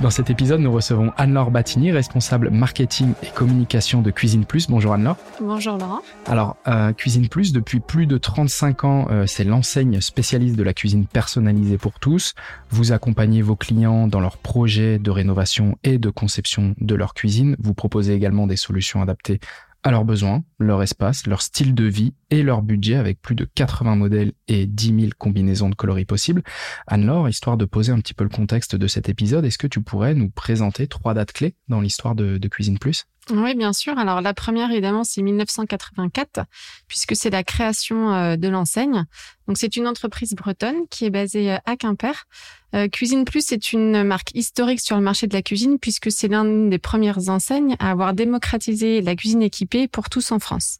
Dans cet épisode, nous recevons Anne-Laure Battigny, responsable marketing et communication de Cuisine Plus. Bonjour Anne-Laure. Bonjour Laurent. Alors, euh, Cuisine Plus, depuis plus de 35 ans, euh, c'est l'enseigne spécialiste de la cuisine personnalisée pour tous. Vous accompagnez vos clients dans leurs projets de rénovation et de conception de leur cuisine. Vous proposez également des solutions adaptées à leurs besoins, leur espace, leur style de vie et leur budget avec plus de 80 modèles et 10 000 combinaisons de coloris possibles. Anne-Laure, histoire de poser un petit peu le contexte de cet épisode, est-ce que tu pourrais nous présenter trois dates clés dans l'histoire de, de Cuisine Plus? Oui, bien sûr. Alors la première, évidemment, c'est 1984, puisque c'est la création euh, de l'enseigne. Donc c'est une entreprise bretonne qui est basée euh, à Quimper. Euh, cuisine Plus est une marque historique sur le marché de la cuisine, puisque c'est l'une des premières enseignes à avoir démocratisé la cuisine équipée pour tous en France.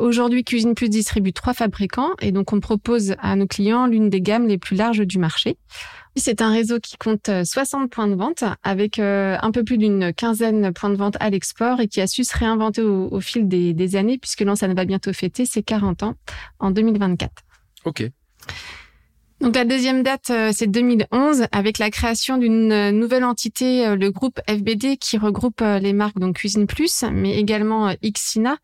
Aujourd'hui, Cuisine Plus distribue trois fabricants et donc on propose à nos clients l'une des gammes les plus larges du marché. C'est un réseau qui compte 60 euh, points de vente avec euh, un peu plus d'une quinzaine de points de vente à l'export et qui a su se réinventer au, fil des, années puisque ça va bientôt fêter ses 40 ans en 2024. Ok. Donc la deuxième date, euh, c'est 2011, avec la création d'une euh, nouvelle entité, euh, le groupe FBD, qui regroupe les marques donc Cuisine Plus, mais également Xina,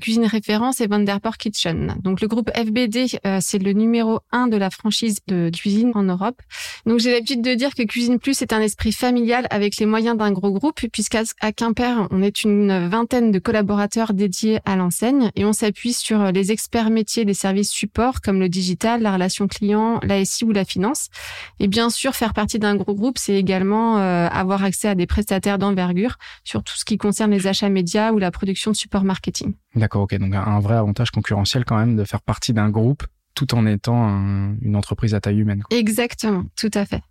Cuisine Référence et Vanderport Kitchen. Donc le groupe FBD, c'est le numéro un de la franchise de cuisine en Europe. Donc j'ai l'habitude de dire que Cuisine Plus est un esprit familial avec les moyens d'un gros groupe, puisqu'à Quimper, on est une vingtaine de collaborateurs dédiés à l'enseigne et on s'appuie sur les experts métiers des services support comme le digital, la relation client, la SI ou la finance. Et bien sûr, faire partie d'un gros groupe, c'est également euh, avoir accès à des prestataires d'envergure sur tout ce qui concerne les achats médias ou la production de support marketing. D'accord, ok. Donc un vrai avantage concurrentiel quand même de faire partie d'un groupe tout en étant une entreprise à taille humaine. Exactement, tout à fait.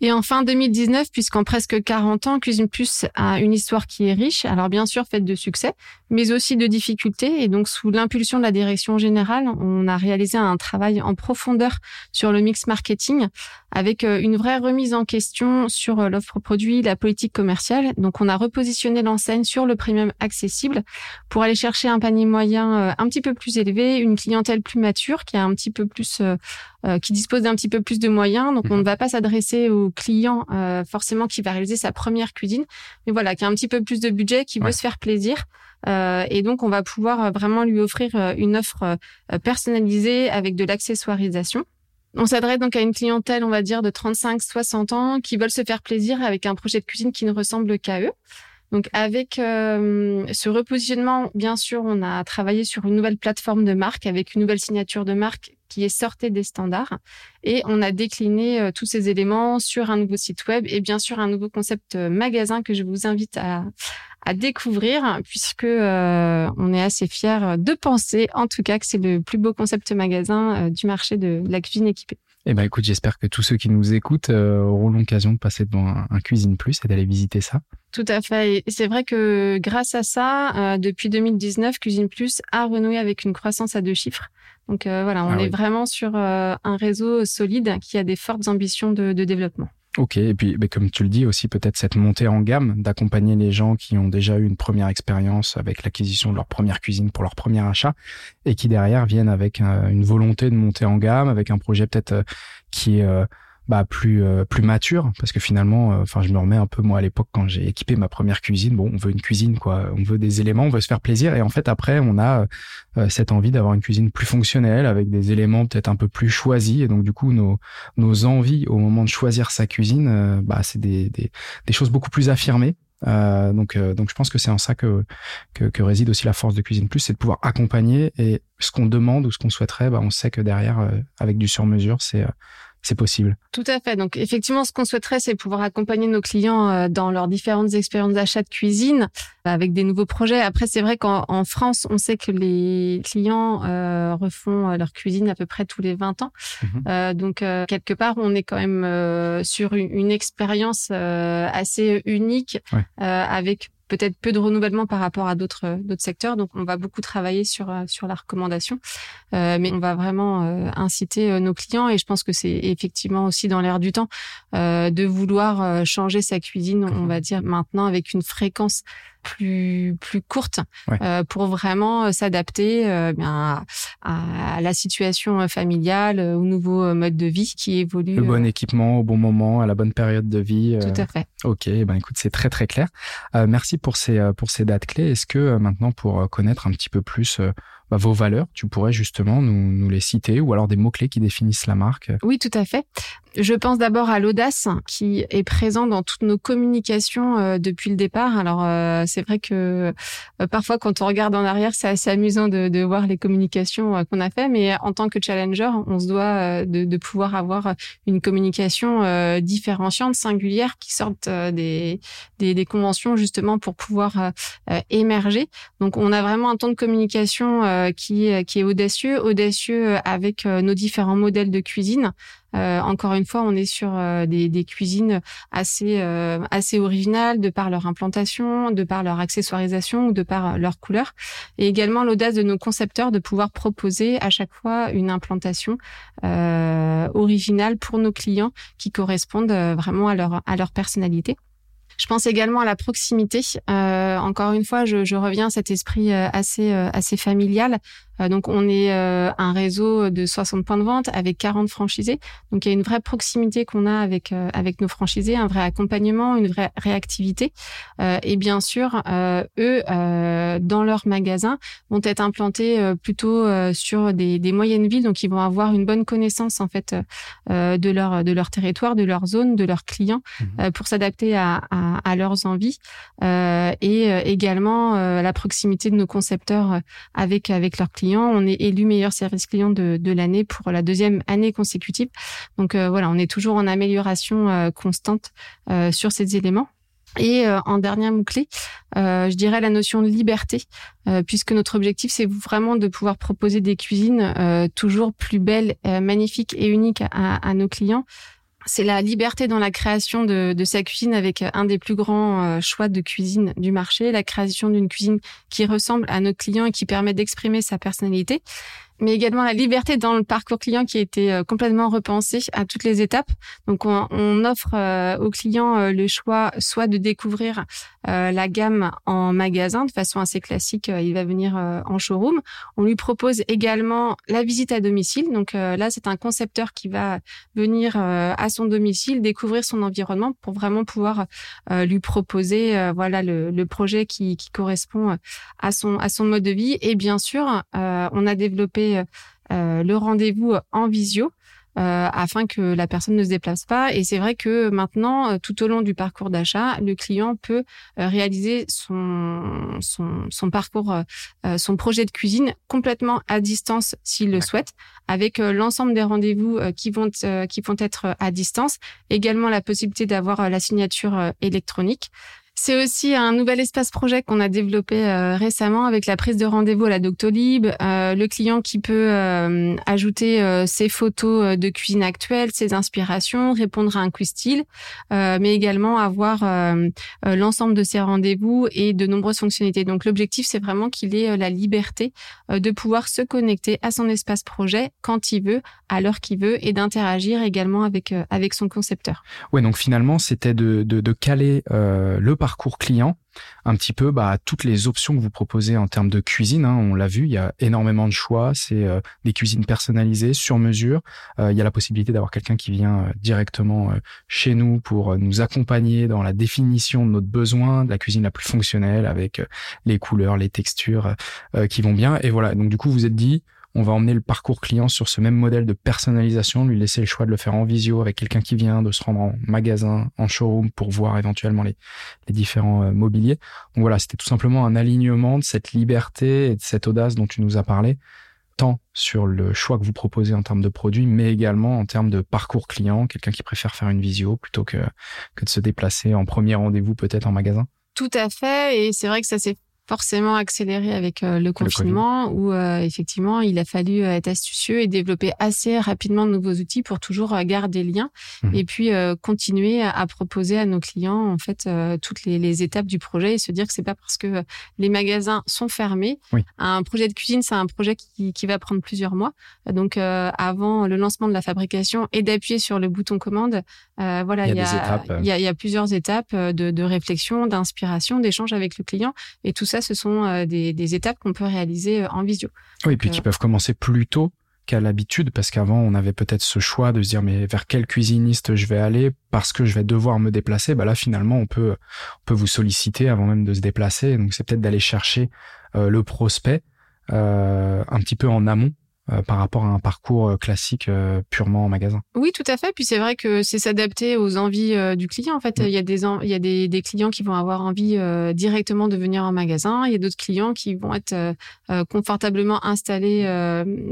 Et enfin 2019, puisqu'en presque 40 ans, Cuisine Plus a une histoire qui est riche, alors bien sûr faite de succès, mais aussi de difficultés. Et donc sous l'impulsion de la direction générale, on a réalisé un travail en profondeur sur le mix marketing, avec euh, une vraie remise en question sur euh, l'offre produit, la politique commerciale. Donc on a repositionné l'enseigne sur le premium accessible pour aller chercher un panier moyen euh, un petit peu plus élevé, une clientèle plus mature qui a un petit peu plus euh, qui dispose d'un petit peu plus de moyens. Donc, on ne mhm. va pas s'adresser au client euh, forcément qui va réaliser sa première cuisine, mais voilà, qui a un petit peu plus de budget, qui veut se faire plaisir. Euh, et donc, on va pouvoir vraiment lui offrir une offre personnalisée avec de l'accessoirisation. On s'adresse donc à une clientèle, on va dire, de 35-60 ans qui veulent se faire plaisir avec un projet de cuisine qui ne ressemble qu'à eux. Donc avec ce repositionnement, bien sûr, on a travaillé sur une nouvelle plateforme de marque avec une nouvelle signature de marque qui est sortie des standards. Et on a décliné euh, tous ces éléments sur un nouveau site web et bien sûr un nouveau concept euh, magasin que je vous invite à, à découvrir puisque euh, on est assez fiers de penser en tout cas que c'est le plus beau concept magasin du marché de la cuisine équipée. Eh ben écoute, j'espère que tous ceux qui nous écoutent auront l'occasion de passer devant un, Cuisine Plus et d'aller visiter ça. Tout à fait. Et c'est vrai que grâce à ça, depuis 2019, Cuisine Plus a renoué avec une croissance à deux chiffres. Donc euh, voilà, on ah est vraiment sur euh, un réseau solide qui a des fortes ambitions de, développement. Ok, et puis mais comme tu le dis aussi, peut-être cette montée en gamme, d'accompagner les gens qui ont déjà eu une première expérience avec l'acquisition de leur première cuisine pour leur premier achat, et qui derrière viennent avec euh, une volonté de monter en gamme, avec un projet peut-être qui est bah, plus euh, plus mature parce que finalement euh, enfin je me remets un peu moi à l'époque quand j'ai équipé ma première cuisine. Bon on veut une cuisine quoi. On veut des éléments on veut se faire plaisir. Et en fait après on a euh, cette envie d'avoir une cuisine plus fonctionnelle avec des éléments peut-être un peu plus choisis. Et donc du coup nos nos envies au moment de choisir sa cuisine bah c'est des, des, des choses beaucoup plus affirmées. Euh, donc, donc je pense que c'est en ça que, que, que réside aussi la force de Cuisine Plus, c'est de pouvoir accompagner. Et ce qu'on demande ou ce qu'on souhaiterait, bah, on sait que derrière, avec du sur-mesure, c'est c'est possible. Tout à fait. Donc effectivement, ce qu'on souhaiterait, c'est pouvoir accompagner nos clients euh, dans leurs différentes expériences d'achat de cuisine euh, avec des nouveaux projets. Après, c'est vrai qu'en France, on sait que les clients euh, refont leur cuisine à peu près tous les 20 ans. Mhm. donc quelque part, on est quand même sur une, expérience assez unique avec peut-être peu de renouvellement par rapport à d'autres d'autres secteurs. Donc, on va beaucoup travailler sur sur la recommandation, mais on va vraiment inciter nos clients. Et je pense que c'est effectivement aussi dans l'air du temps de vouloir changer sa cuisine, on va dire maintenant avec une fréquence plus plus courte euh, pour vraiment euh, s'adapter euh, bien à, la situation familiale, au nouveau mode de vie qui évolue. Le bon équipement au bon moment, à la bonne période de vie. Tout à fait. Ok, ben écoute, c'est très très clair. merci pour ces pour ces dates clés. Est-ce que maintenant pour connaître un petit peu plus bah, vos valeurs, tu pourrais justement nous, nous les citer ou alors des mots-clés qui définissent la marque Oui, tout à fait. Je pense d'abord à l'audace qui est présent dans toutes nos communications euh, depuis le départ. Alors euh, c'est vrai que euh, parfois quand on regarde en arrière, c'est assez amusant de, de voir les communications qu'on a fait, mais en tant que challenger, on se doit de, de pouvoir avoir une communication différenciante, singulière, qui sorte des, des, des, conventions justement pour pouvoir émerger. Donc on a vraiment un temps de communication qui, qui est audacieux, audacieux avec nos différents modèles de cuisine. Euh, encore une fois, on est sur euh, des, des, cuisines assez euh, assez originales de par leur implantation, de par leur accessoirisation ou de par leur couleur, et également l'audace de nos concepteurs de pouvoir proposer à chaque fois une implantation originale pour nos clients qui correspondent vraiment à leur à leur personnalité. Je pense également à la proximité. Euh, encore une fois, je, reviens à cet esprit assez assez familial euh, donc on est euh, un réseau de 60 points de vente avec 40 franchisés. Donc il y a une vraie proximité qu'on a avec euh, avec nos franchisés, un vrai accompagnement, une vraie réactivité. et bien sûr, eux dans leur magasin vont être implantés plutôt sur des, des, moyennes villes, donc ils vont avoir une bonne connaissance en fait de leur de leur territoire, de leur zone, de leurs clients mmh. pour s'adapter à, à, à, leurs envies et également la proximité de nos concepteurs avec avec leurs clients on est élu meilleur service client de, l'année pour la deuxième année consécutive. Donc euh, voilà, on est toujours en amélioration euh, constante euh, sur ces éléments. Et en dernier mot-clé, je dirais la notion de liberté, puisque notre objectif, c'est vraiment de pouvoir proposer des cuisines toujours plus belles, magnifiques et uniques à, nos clients. C'est la liberté dans la création de, de, sa cuisine avec un des plus grands choix de cuisine du marché, la création d'une cuisine qui ressemble à notre client et qui permet d'exprimer sa personnalité mais également la liberté dans le parcours client qui a été euh, complètement repensé à toutes les étapes. Donc on, on offre euh, aux clients euh, le choix soit de découvrir la gamme en magasin de façon assez classique, il va venir en showroom. On lui propose également la visite à domicile. Donc là c'est un concepteur qui va venir à son domicile découvrir son environnement pour vraiment pouvoir lui proposer voilà le, le projet qui, qui, correspond à son à son mode de vie. Et bien sûr on a développé euh, le rendez-vous en visio. Euh, afin que la personne ne se déplace pas. Et c'est vrai que maintenant, euh, tout au long du parcours d'achat, le client peut réaliser son, son, parcours, son projet de cuisine complètement à distance s'il le souhaite, avec l'ensemble des rendez-vous qui vont qui vont être à distance. Également la possibilité d'avoir la signature électronique. C'est aussi un nouvel espace projet qu'on a développé euh, récemment avec la prise de rendez-vous à la Doctolib, euh, le client qui peut euh, ajouter ses photos de cuisine actuelle, ses inspirations, répondre à un quiz style, mais également avoir l'ensemble de ses rendez-vous et de nombreuses fonctionnalités. Donc l'objectif, c'est vraiment qu'il ait la liberté de pouvoir se connecter à son espace projet quand il veut, à l'heure qu'il veut, et d'interagir également avec avec son concepteur. Ouais, donc finalement, c'était de, de, de caler le parcours client, un petit peu bah, toutes les options que vous proposez en termes de cuisine. Hein, on l'a vu, il y a énormément de choix. C'est euh, des cuisines personnalisées, sur mesure. Euh, il y a la possibilité d'avoir quelqu'un qui vient euh, directement chez nous pour nous accompagner dans la définition de notre besoin, de la cuisine la plus fonctionnelle avec les couleurs, les textures qui vont bien. Et voilà, donc du coup, vous êtes dit, on va emmener le parcours client sur ce même modèle de personnalisation, lui laisser le choix de le faire en visio avec quelqu'un qui vient, de se rendre en magasin, en showroom pour voir éventuellement les, différents euh, mobiliers. Donc voilà, c'était tout simplement un alignement de cette liberté et de cette audace dont tu nous as parlé, tant sur le choix que vous proposez en termes de produits, mais également en termes de parcours client, quelqu'un qui préfère faire une visio plutôt que, que de se déplacer en premier rendez-vous peut-être en magasin. Tout à fait, et c'est vrai que ça s'est forcément accéléré avec le confinement, où effectivement, il a fallu être astucieux et développer assez rapidement de nouveaux outils pour toujours garder le lien mmh. et puis continuer à, proposer à nos clients en fait toutes les, les, étapes du projet et se dire que c'est pas parce que les magasins sont fermés. Un projet de cuisine, c'est un projet qui, qui, va prendre plusieurs mois. Donc avant le lancement de la fabrication et d'appuyer sur le bouton commande, voilà, il y a, il y a, il y a plusieurs étapes de, de réflexion, d'inspiration, d'échange avec le client. Et tout ça, ce sont euh, des, des étapes qu'on peut réaliser euh, en visio. Oui, et puis qui euh, peuvent commencer plus tôt qu'à l'habitude, parce qu'avant, on avait peut-être ce choix de se dire, mais vers quel cuisiniste je vais aller parce que je vais devoir me déplacer. Bah là, finalement, on peut, on peut vous solliciter avant même de se déplacer. Donc, c'est peut-être d'aller chercher le prospect euh, un petit peu en amont euh, par rapport à un parcours euh, classique euh, purement en magasin. Oui, tout à fait. Puis c'est vrai que c'est s'adapter aux envies du client. En fait, mm. il y a des il y a des, des, clients qui vont avoir envie directement de venir en magasin. Il y a d'autres clients qui vont être confortablement installés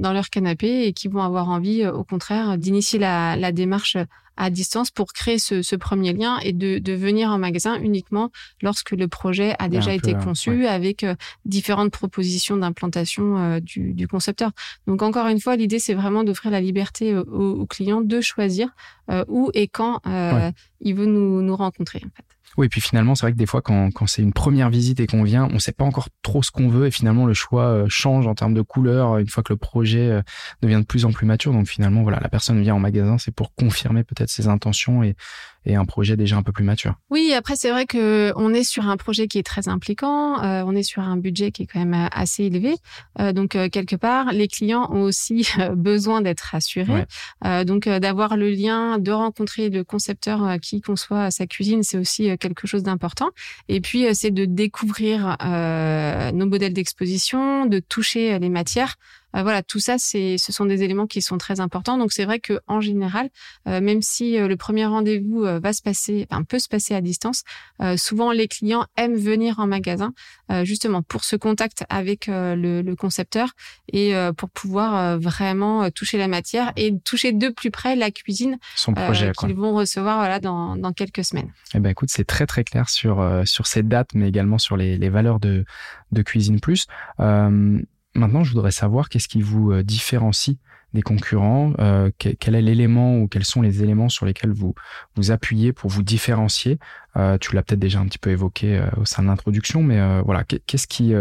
dans leur canapé et qui vont avoir envie, au contraire, d'initier la, la démarche à distance pour créer ce, ce premier lien et de, de, venir en magasin uniquement lorsque le projet a déjà été conçu avec euh, différentes propositions d'implantation euh, du, du, concepteur. Donc encore une fois, l'idée c'est vraiment d'offrir la liberté au, au, client de choisir euh, où et quand il veut nous, nous rencontrer en fait. Oui, et puis finalement, c'est vrai que des fois, quand, quand c'est une première visite et qu'on vient, on ne sait pas encore trop ce qu'on veut et finalement, le choix euh, change en termes de couleur euh, une fois que le projet euh, devient de plus en plus mature. Donc finalement, voilà, la personne vient en magasin, c'est pour confirmer peut-être ses intentions et, et un projet déjà un peu plus mature. Oui, après c'est vrai que on est sur un projet qui est très impliquant, euh, on est sur un budget qui est quand même euh, assez élevé, euh, donc euh, quelque part les clients ont aussi besoin d'être rassurés, ouais. donc d'avoir le lien, de rencontrer le concepteur qui conçoit sa cuisine, c'est aussi quelque chose d'important. Et puis c'est de découvrir nos modèles d'exposition, de toucher les matières. Euh, voilà, tout ça, c'est, ce sont des éléments qui sont très importants. Donc c'est vrai que en général, euh, même si euh, le premier rendez-vous va se passer, enfin, peut se passer à distance, souvent les clients aiment venir en magasin justement pour ce contact avec le, le, concepteur et pour pouvoir vraiment toucher la matière et toucher de plus près la cuisine Son projet, qu'ils vont recevoir voilà dans, dans quelques semaines. Eh ben écoute, c'est très très clair sur sur ces dates, mais également sur les, les valeurs de de Cuisine Plus. Euh, Maintenant, je voudrais savoir qu'est-ce qui vous euh, différencie des concurrents, euh, quel est l'élément ou quels sont les éléments sur lesquels vous vous appuyez pour vous différencier? Euh, tu l'as peut-être déjà un petit peu évoqué au sein de l'introduction, mais voilà, qu'est-ce qui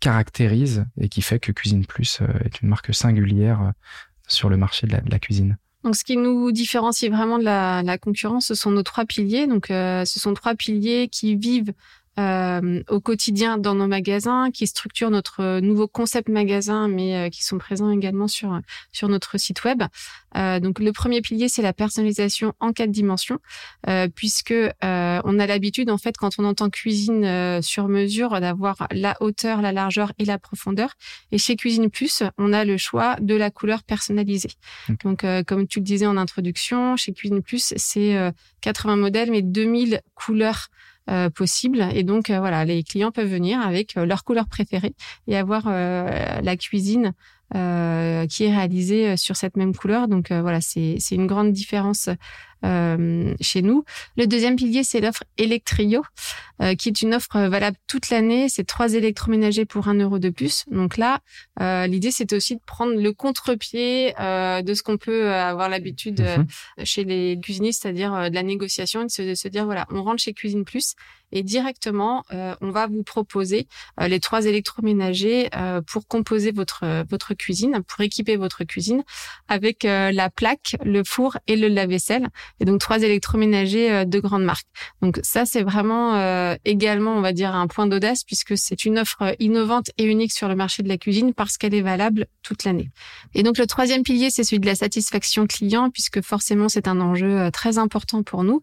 caractérise et qui fait que Cuisine Plus est une marque singulière sur le marché de la, de la cuisine? Donc, ce qui nous différencie vraiment de la, la concurrence, ce sont nos trois piliers. Donc, ce sont trois piliers qui vivent euh, au quotidien dans nos magasins, qui structurent notre nouveau concept magasin, mais euh, qui sont présents également sur sur notre site web. Euh, donc le premier pilier, c'est la personnalisation en quatre dimensions, euh, puisque euh, on a l'habitude en fait quand on entend cuisine sur mesure d'avoir la hauteur, la largeur et la profondeur. Et chez Cuisine Plus, on a le choix de la couleur personnalisée. Donc comme tu le disais en introduction, chez Cuisine Plus, c'est 80 modèles mais 2000 couleurs euh, possible. Et donc, euh, voilà, les clients peuvent venir avec euh, leur couleur préférée et avoir la cuisine qui est réalisée sur cette même couleur. Donc, voilà, c'est une grande différence euh, chez nous. Le deuxième pilier, c'est l'offre Electrio, euh, qui est une offre valable toute l'année. C'est trois électroménagers pour un euro de plus. Donc là, euh, l'idée, c'est aussi de prendre le contre-pied euh, de ce qu'on peut avoir l'habitude mhm. chez les cuisinistes, c'est-à-dire de la négociation, et de se, de se, dire, voilà, on rentre chez Cuisine Plus et directement, on va vous proposer les trois électroménagers pour composer votre, votre cuisine, pour équiper votre cuisine avec la plaque, le four et le lave-vaisselle et donc trois électroménagers euh, de grande marque. Donc ça, c'est vraiment euh, également, on va dire, un point d'audace puisque c'est une offre euh, innovante et unique sur le marché de la cuisine parce qu'elle est valable toute l'année. Et donc le troisième pilier, c'est celui de la satisfaction client puisque forcément c'est un enjeu très important pour nous.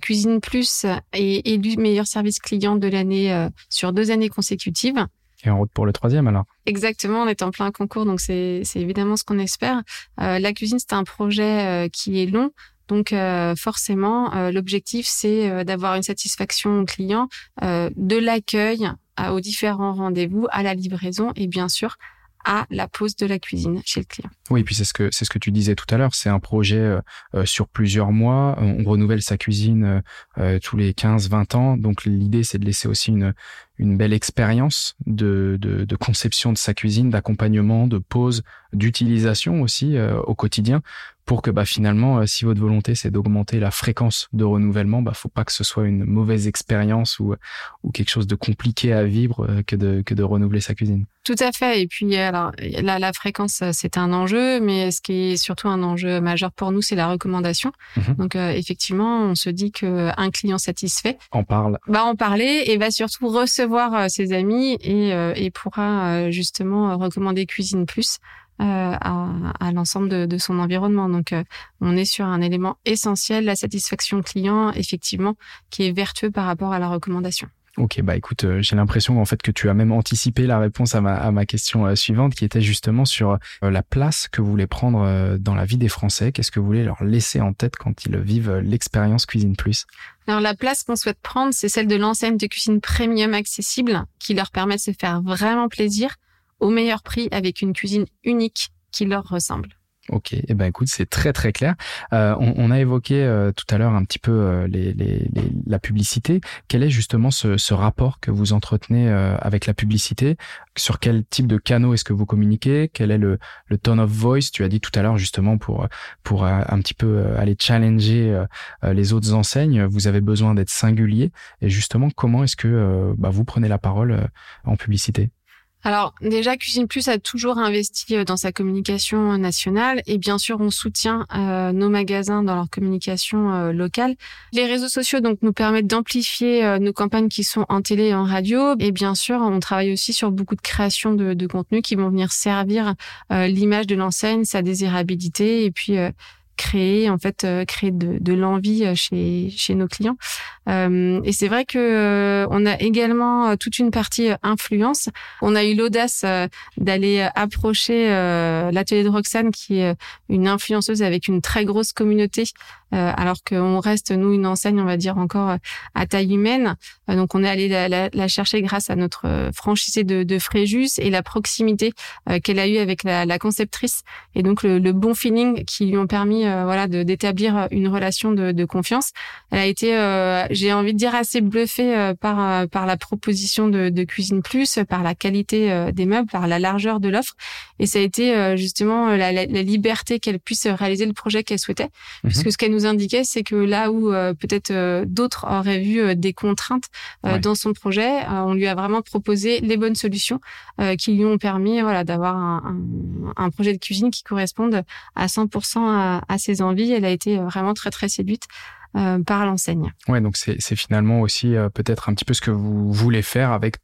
Cuisine Plus est élu meilleur service client de l'année sur deux années consécutives. Et en route pour le troisième alors Exactement, on est en plein concours, donc c'est évidemment ce qu'on espère. Euh, la cuisine, c'est un projet euh, qui est long, donc euh, forcément, euh, l'objectif, c'est euh, d'avoir une satisfaction client, de l'accueil aux différents rendez-vous, à la livraison et bien sûr à la pose de la cuisine chez le client. Oui, puis c'est ce que c'est ce que tu disais tout à l'heure. C'est un projet euh, euh, sur plusieurs mois. On renouvelle sa cuisine euh, tous les 15-20 ans. Donc l'idée, c'est de laisser aussi une une belle expérience de, de, de, conception de sa cuisine, d'accompagnement, de pose, d'utilisation aussi au quotidien pour que bah, finalement, euh, si votre volonté c'est d'augmenter la fréquence de renouvellement, bah, faut pas que ce soit une mauvaise expérience ou, ou quelque chose de compliqué à vivre euh, que de, que de renouveler sa cuisine. Tout à fait. Et puis, alors, la, la fréquence, euh, c'est un enjeu, mais ce qui est surtout un enjeu majeur pour nous, c'est la recommandation. Mhm. Donc, effectivement, on se dit que un client satisfait en parle, va en parler et va surtout recevoir ses amis et, et pourra justement recommander Cuisine Plus euh, à, à l'ensemble de, de, son environnement. Donc, euh, on est sur un élément essentiel, la satisfaction client, effectivement, qui est vertueux par rapport à la recommandation. Ok, bah écoute, euh, j'ai l'impression en fait que tu as même anticipé la réponse à ma, à ma question suivante, qui était justement sur la place que vous voulez prendre dans la vie des Français. Qu'est-ce que vous voulez leur laisser en tête quand ils vivent l'expérience Cuisine Plus? Alors la place qu'on souhaite prendre, c'est celle de l'enseigne de cuisine premium accessible qui leur permet de se faire vraiment plaisir au meilleur prix avec une cuisine unique qui leur ressemble. Ok, eh ben écoute, c'est très très clair. Euh, on, on, a évoqué euh, tout à l'heure un petit peu euh, les, les, les, la publicité. Quel est justement ce, ce rapport que vous entretenez euh, avec la publicité? Sur quel type de canaux est-ce que vous communiquez? Quel est le, le tone of voice? Tu as dit tout à l'heure justement pour pour un petit peu aller challenger les autres enseignes. Vous avez besoin d'être singulier. Et justement, comment est-ce que bah, vous prenez la parole en publicité? Alors déjà, Cuisine Plus a toujours investi euh, dans sa communication nationale. Et bien sûr, on soutient euh, nos magasins dans leur communication euh, locale. Les réseaux sociaux donc nous permettent d'amplifier nos campagnes qui sont en télé et en radio. Et bien sûr, on travaille aussi sur beaucoup de créations de, de contenus qui vont venir servir l'image de l'enseigne, sa désirabilité. Et puis créer en fait euh, créer de, de l'envie euh, chez chez nos clients. Euh, et c'est vrai que euh, on a également toute une partie influence. On a eu l'audace d'aller approcher l'atelier de Roxane qui est une influenceuse avec une très grosse communauté alors qu'on reste nous une enseigne on va dire encore à taille humaine. Donc on est allé la, la, la, chercher grâce à notre franchisé de, de Fréjus et la proximité qu'elle a eue avec la, la conceptrice. Et donc le, le bon feeling qui lui ont permis euh, voilà de d'établir une relation de, de, confiance. Elle a été, euh, j'ai envie de dire, assez bluffée euh, par par la proposition de, de Cuisine Plus, par la qualité des meubles, par la largeur de l'offre, et ça a été justement la, la, la liberté qu'elle puisse réaliser le projet qu'elle souhaitait, mhm. puisque ce qu'elle nous indiquait, c'est que là où peut-être d'autres auraient vu des contraintes dans son projet, on lui a vraiment proposé les bonnes solutions qui lui ont permis voilà d'avoir un, un, un, projet de cuisine qui corresponde à 100% à, à ses envies. Elle a été euh, vraiment très très séduite euh, par l'enseigne. Ouais, donc c'est finalement aussi euh, peut-être un petit peu ce que vous voulez faire avec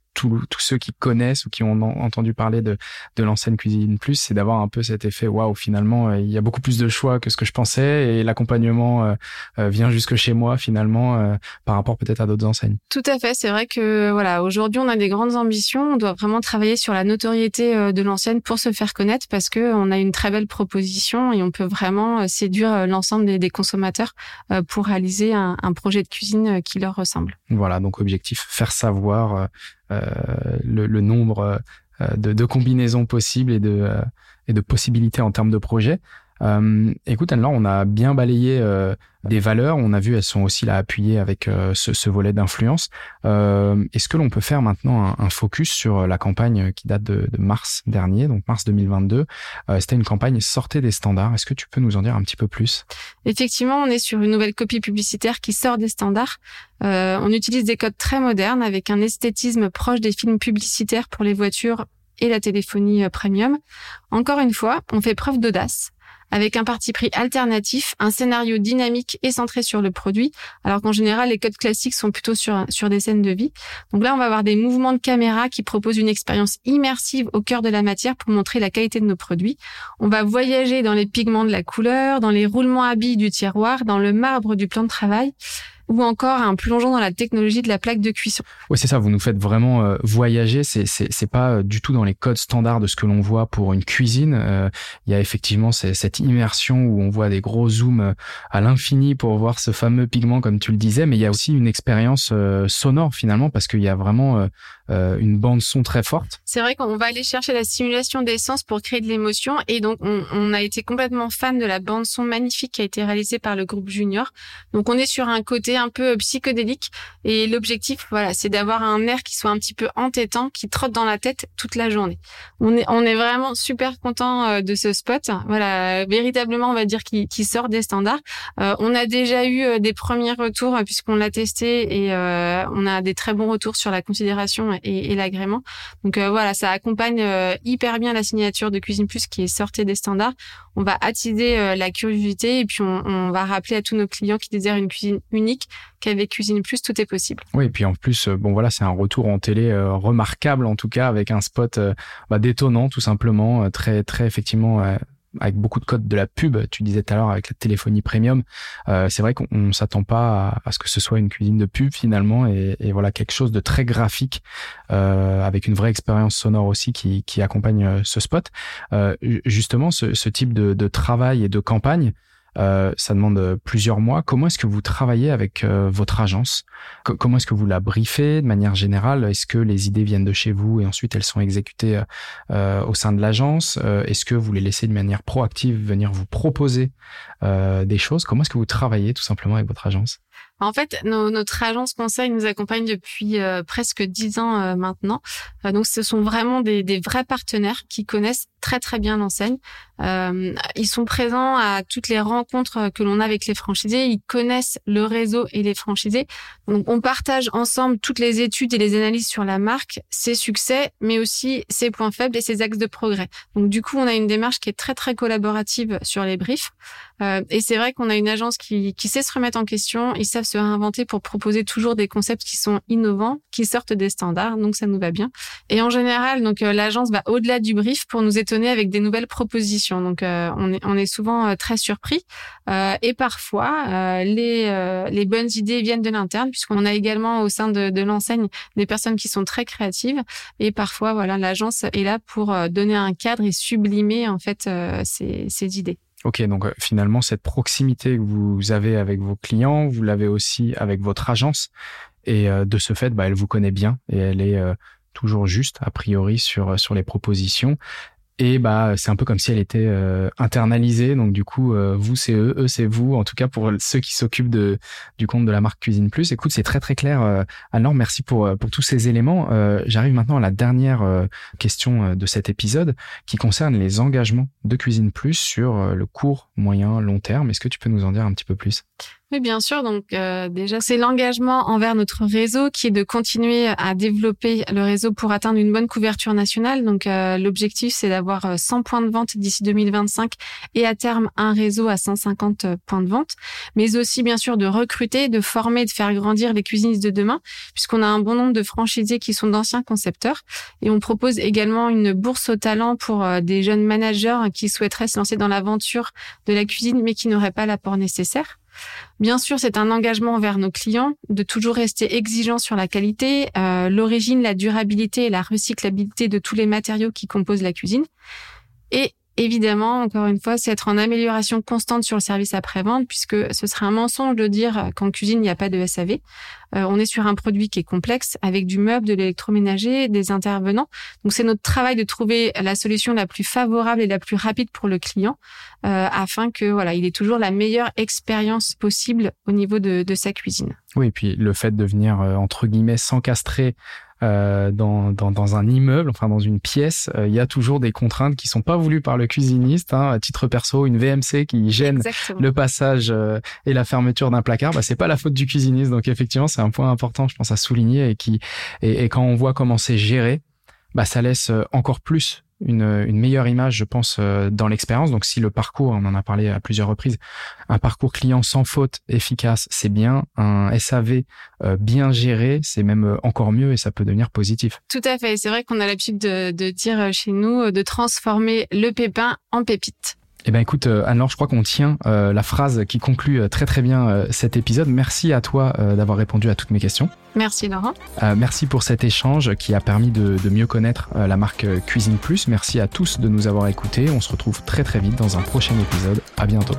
tous ceux qui connaissent ou qui ont entendu parler de, de l'enseigne Cuisine Plus, c'est d'avoir un peu cet effet waouh, finalement, il y a beaucoup plus de choix que ce que je pensais et l'accompagnement vient jusque chez moi finalement par rapport peut-être à d'autres enseignes. Tout à fait, c'est vrai que voilà, aujourd'hui on a des grandes ambitions, on doit vraiment travailler sur la notoriété de l'enseigne pour se faire connaître parce que on a une très belle proposition et on peut vraiment séduire l'ensemble des, des, consommateurs pour réaliser un, un, projet de cuisine qui leur ressemble. Voilà, donc objectif faire savoir euh, le, le, nombre euh, de, de, combinaisons possibles et de, euh, et de possibilités en termes de projets. Euh, écoute, Anne-Laure, on a bien balayé euh, des valeurs. On a vu, elles sont aussi là appuyées avec euh, ce, ce, volet d'influence. Euh, Est-ce que l'on peut faire maintenant un, un, focus sur la campagne qui date de, de mars dernier, donc mars 2022 euh, C'était une campagne sortez des standards. Est-ce que tu peux nous en dire un petit peu plus? Effectivement, on est sur une nouvelle copie publicitaire qui sort des standards. Euh, on utilise des codes très modernes avec un esthétisme proche des films publicitaires pour les voitures et la téléphonie premium. Encore une fois, on fait preuve d'audace avec un parti pris alternatif, un scénario dynamique et centré sur le produit, alors qu'en général, les codes classiques sont plutôt sur, sur des scènes de vie. Donc là, on va avoir des mouvements de caméra qui proposent une expérience immersive au cœur de la matière pour montrer la qualité de nos produits. On va voyager dans les pigments de la couleur, dans les roulements à billes du tiroir, dans le marbre du plan de travail. Ou encore un plongeon dans la technologie de la plaque de cuisson. Oui, c'est ça. Vous nous faites vraiment euh, voyager. C'est c'est pas euh, du tout dans les codes standards de ce que l'on voit pour une cuisine. Euh, il y a effectivement cette immersion où on voit des gros zooms à l'infini pour voir ce fameux pigment, comme tu le disais. Mais il y a aussi une expérience sonore finalement parce qu'il y a vraiment une bande son très forte. C'est vrai qu'on va aller chercher la simulation des sens pour créer de l'émotion et donc on, on a été complètement fan de la bande son magnifique qui a été réalisée par le groupe Junior. Donc on est sur un côté un peu psychédélique. Et l'objectif, voilà, c'est d'avoir un air qui soit un petit peu entêtant, qui trotte dans la tête toute la journée. On est, on est vraiment super content euh, de ce spot. Voilà, véritablement, on va dire qu'il sort des standards. Euh, on a déjà eu euh, des premiers retours puisqu'on l'a testé et on a des très bons retours sur la considération et, l'agrément. Donc voilà, ça accompagne hyper bien la signature de Cuisine Plus qui est sortie des standards. On va attiser la curiosité et puis on, va rappeler à tous nos clients qui désirent une cuisine unique qu'avec Cuisine Plus, tout est possible. Oui, et puis en plus, euh, bon voilà, c'est un retour en télé euh, remarquable en tout cas, avec un spot euh, bah, détonnant tout simplement, très très effectivement avec beaucoup de codes de la pub. Tu disais tout à l'heure avec la téléphonie premium, c'est vrai qu'on s'attend pas à, ce que ce soit une cuisine de pub finalement, et, voilà quelque chose de très graphique avec une vraie expérience sonore aussi qui, accompagne ce spot. justement, ce, ce type de, de travail et de campagne. Euh, ça demande euh, plusieurs mois. Comment est-ce que vous travaillez avec euh, votre agence? Comment est-ce que vous la briefez de manière générale? Est-ce que les idées viennent de chez vous et ensuite elles sont exécutées au sein de l'agence? Est-ce que vous les laissez de manière proactive venir vous proposer des choses? Comment est-ce que vous travaillez tout simplement avec votre agence? En fait, notre agence conseil nous accompagne depuis euh, presque dix ans euh, maintenant. Euh, donc, ce sont vraiment des, des, vrais partenaires qui connaissent très très bien l'enseigne. ils sont présents à toutes les rencontres que l'on a avec les franchisés. Ils connaissent le réseau et les franchisés. Donc, on partage ensemble toutes les études et les analyses sur la marque, ses succès, mais aussi ses points faibles et ses axes de progrès. Donc, du coup, on a une démarche qui est très très collaborative sur les briefs. Et c'est vrai qu'on a une agence qui, qui sait se remettre en question. Ils savent se réinventer pour proposer toujours des concepts qui sont innovants, qui sortent des standards. Donc ça nous va bien. Et en général, donc euh, l'agence va au-delà du brief pour nous étonner avec des nouvelles propositions. Donc euh, on est on est souvent euh, très surpris. et parfois les les bonnes idées viennent de l'interne puisqu'on a également au sein de, de l'enseigne des personnes qui sont très créatives. Et parfois voilà l'agence est là pour donner un cadre et sublimer en fait ces, ces idées. Ok, donc euh, finalement, cette proximité que vous avez avec vos clients, vous l'avez aussi avec votre agence. Et euh, de ce fait, bah, elle vous connaît bien et elle est euh, toujours juste, a priori, sur, sur les propositions. Et bah, c'est un peu comme si elle était euh, internalisée. Donc du coup, euh, vous c'est eux, eux c'est vous. En tout cas pour ceux qui s'occupent de du compte de la marque Cuisine Plus. Écoute, c'est très très clair. Euh, alors merci pour pour tous ces éléments. J'arrive maintenant à la dernière question de cet épisode qui concerne les engagements de Cuisine Plus sur le court, moyen, long terme. Est-ce que tu peux nous en dire un petit peu plus? Oui, bien sûr. Donc euh, déjà, c'est l'engagement envers notre réseau qui est de continuer à développer le réseau pour atteindre une bonne couverture nationale. Donc euh, l'objectif, c'est d'avoir 100 euh, points de vente d'ici 2025 et à terme un réseau à 150 points de vente. Mais aussi, bien sûr, de recruter, de former, de faire grandir les cuisinistes de demain, puisqu'on a un bon nombre de franchisés qui sont d'anciens concepteurs. Et on propose également une bourse au talent pour des jeunes managers qui souhaiteraient se lancer dans l'aventure de la cuisine, mais qui n'auraient pas l'apport nécessaire. Bien sûr, c'est un engagement envers nos clients de toujours rester exigeant sur la qualité, euh, l'origine, la durabilité et la recyclabilité de tous les matériaux qui composent la cuisine. Et Évidemment, encore une fois, c'est être en amélioration constante sur le service après-vente, puisque ce serait un mensonge de dire qu'en cuisine, il n'y a pas de SAV. Euh, on est sur un produit qui est complexe, avec du meuble, de l'électroménager, des intervenants. Donc, c'est notre travail de trouver la solution la plus favorable et la plus rapide pour le client, euh, afin que voilà, il ait toujours la meilleure expérience possible au niveau de, de sa cuisine. Oui, et puis le fait de venir, euh, entre guillemets, s'encastrer euh, dans, dans, dans, un immeuble, enfin dans une pièce, euh, il y a toujours des contraintes qui sont pas voulues par le cuisiniste. Hein, à titre perso, une VMC qui gêne le passage euh, et la fermeture d'un placard, bah, c'est pas la faute du cuisiniste. Donc effectivement, c'est un point important, je pense, à souligner et qui et, et quand on voit comment c'est géré, bah, ça laisse encore plus une, meilleure image, je pense, euh, dans l'expérience. Donc, si le parcours, on en a parlé à plusieurs reprises, un parcours client sans faute, efficace, c'est bien. Un SAV euh, bien géré, c'est même euh, encore mieux et ça peut devenir positif. Tout à fait. C'est vrai qu'on a l'habitude de, de, dire chez nous de transformer le pépin en pépite. Eh ben écoute, euh, Anne-Laure, je crois qu'on tient euh, la phrase qui conclut euh, très très bien cet épisode. Merci à toi d'avoir répondu à toutes mes questions. Merci Laurent. merci pour cet échange qui a permis de, de mieux connaître la marque Cuisine Plus. Merci à tous de nous avoir écoutés. On se retrouve très très vite dans un prochain épisode. À bientôt.